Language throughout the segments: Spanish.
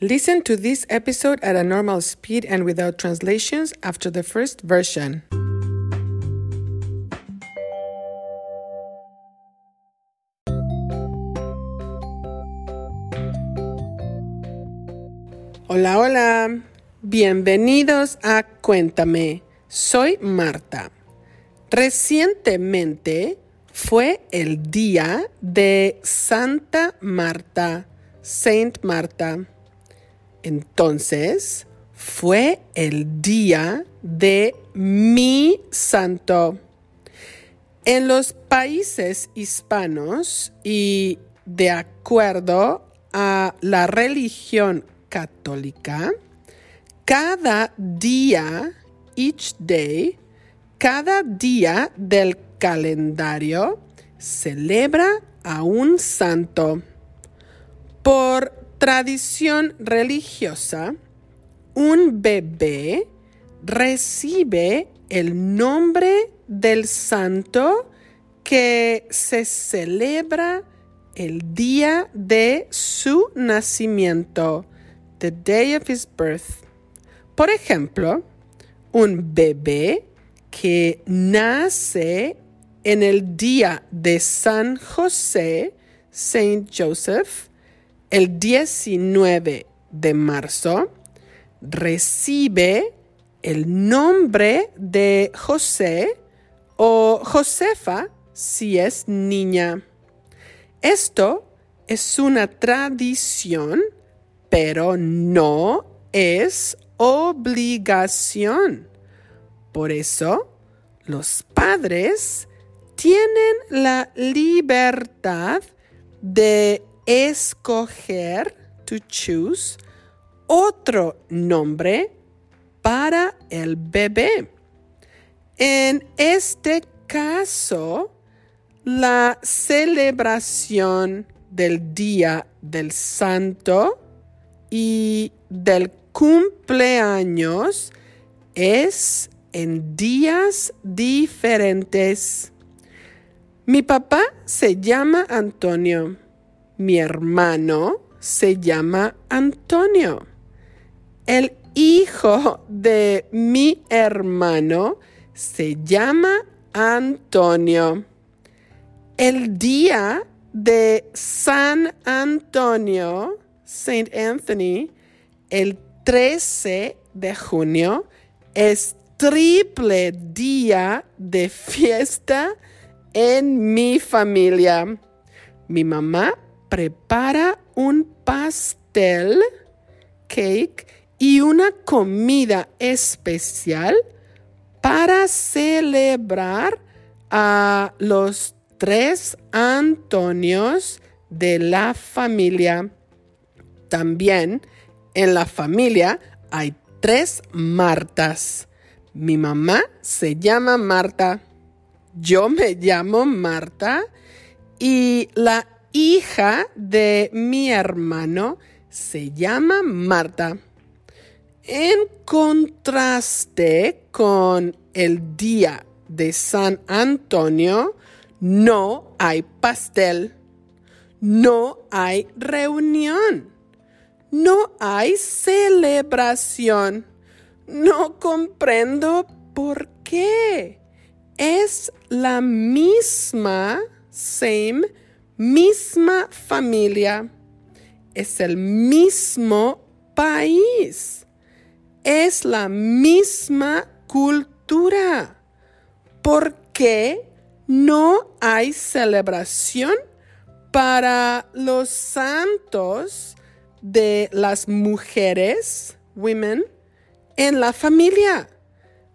Listen to this episode at a normal speed and without translations after the first version. Hola, hola. Bienvenidos a Cuéntame. Soy Marta. Recientemente fue el día de Santa Marta, Saint Marta. Entonces fue el día de mi santo. En los países hispanos y de acuerdo a la religión católica, cada día, each day, cada día del calendario celebra a un santo. Por tradición religiosa, un bebé recibe el nombre del santo que se celebra el día de su nacimiento, the day of his birth. Por ejemplo, un bebé que nace en el día de San José, Saint Joseph, el 19 de marzo, recibe el nombre de José o Josefa si es niña. Esto es una tradición, pero no es obligación. Por eso, los padres tienen la libertad de escoger, to choose, otro nombre para el bebé. En este caso, la celebración del Día del Santo y del cumpleaños es en días diferentes. Mi papá se llama Antonio. Mi hermano se llama Antonio. El hijo de mi hermano se llama Antonio. El día de San Antonio, Saint Anthony, el 13 de junio, es triple día de fiesta en mi familia. Mi mamá prepara un pastel, cake y una comida especial para celebrar a los tres Antonios de la familia. También en la familia hay tres Martas. Mi mamá se llama Marta, yo me llamo Marta y la hija de mi hermano se llama Marta. En contraste con el día de San Antonio, no hay pastel, no hay reunión, no hay celebración. No comprendo por qué. Es la misma, same, misma familia. Es el mismo país. Es la misma cultura. ¿Por qué no hay celebración para los santos de las mujeres, women, en la familia?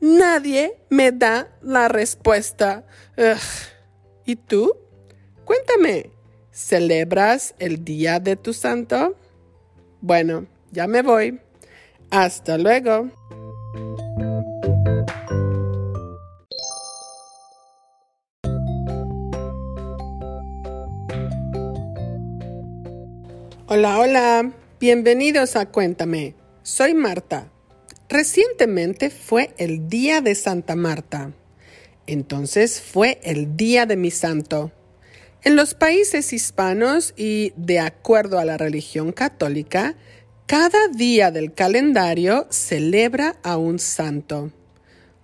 Nadie me da la respuesta. ¿Y tú? Cuéntame, ¿celebras el día de tu santo? Bueno, ya me voy. Hasta luego. Hola, hola. Bienvenidos a Cuéntame. Soy Marta. Recientemente fue el día de Santa Marta. Entonces fue el día de mi santo. En los países hispanos y de acuerdo a la religión católica, Cada día del calendario celebra a un santo.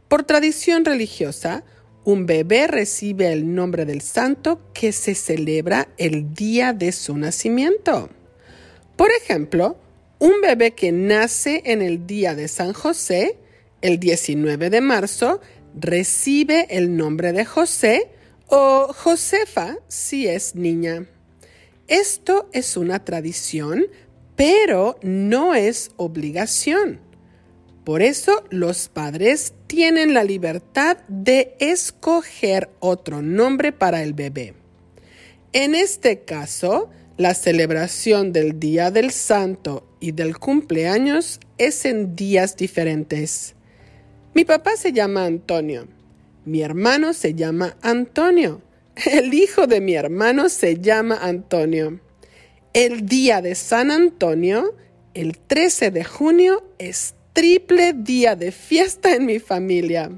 Por tradición religiosa, un bebé recibe el nombre del santo que se celebra el día de su nacimiento. Por ejemplo, un bebé que nace en el día de San José, el 19 de marzo, recibe el nombre de José o Josefa si es niña. Esto es una tradición, pero no es obligación. Por eso los padres tienen la libertad de escoger otro nombre para el bebé. En este caso, la celebración del Día del Santo y del cumpleaños es en días diferentes. Mi papá se llama Antonio. Mi hermano se llama Antonio. El hijo de mi hermano se llama Antonio. El día de San Antonio, el 13 de junio, es triple día de fiesta en mi familia.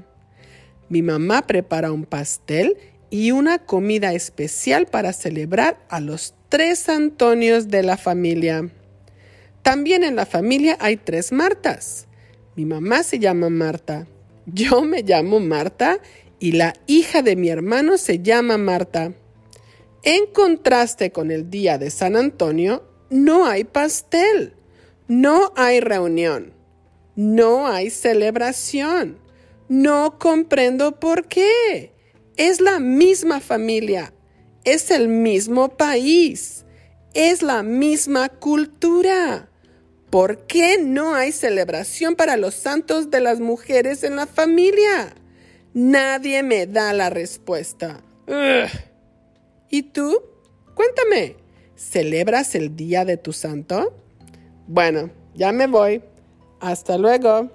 Mi mamá prepara un pastel y una comida especial para celebrar a los tres Antonios de la familia. También en la familia hay tres Martas. Mi mamá se llama Marta, yo me llamo Marta y la hija de mi hermano se llama Marta. En contraste con el día de San Antonio, no hay pastel, no hay reunión. No hay celebración. No comprendo por qué. Es la misma familia. Es el mismo país. Es la misma cultura. ¿Por qué no hay celebración para los santos de las mujeres en la familia? Nadie me da la respuesta. ¿Y tú? Cuéntame, ¿celebras el día de tu santo? Bueno, ya me voy. Hasta luego.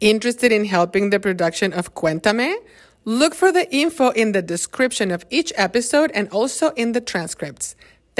Interested in helping the production of Cuéntame? Look for the info in the description of each episode and also in the transcripts.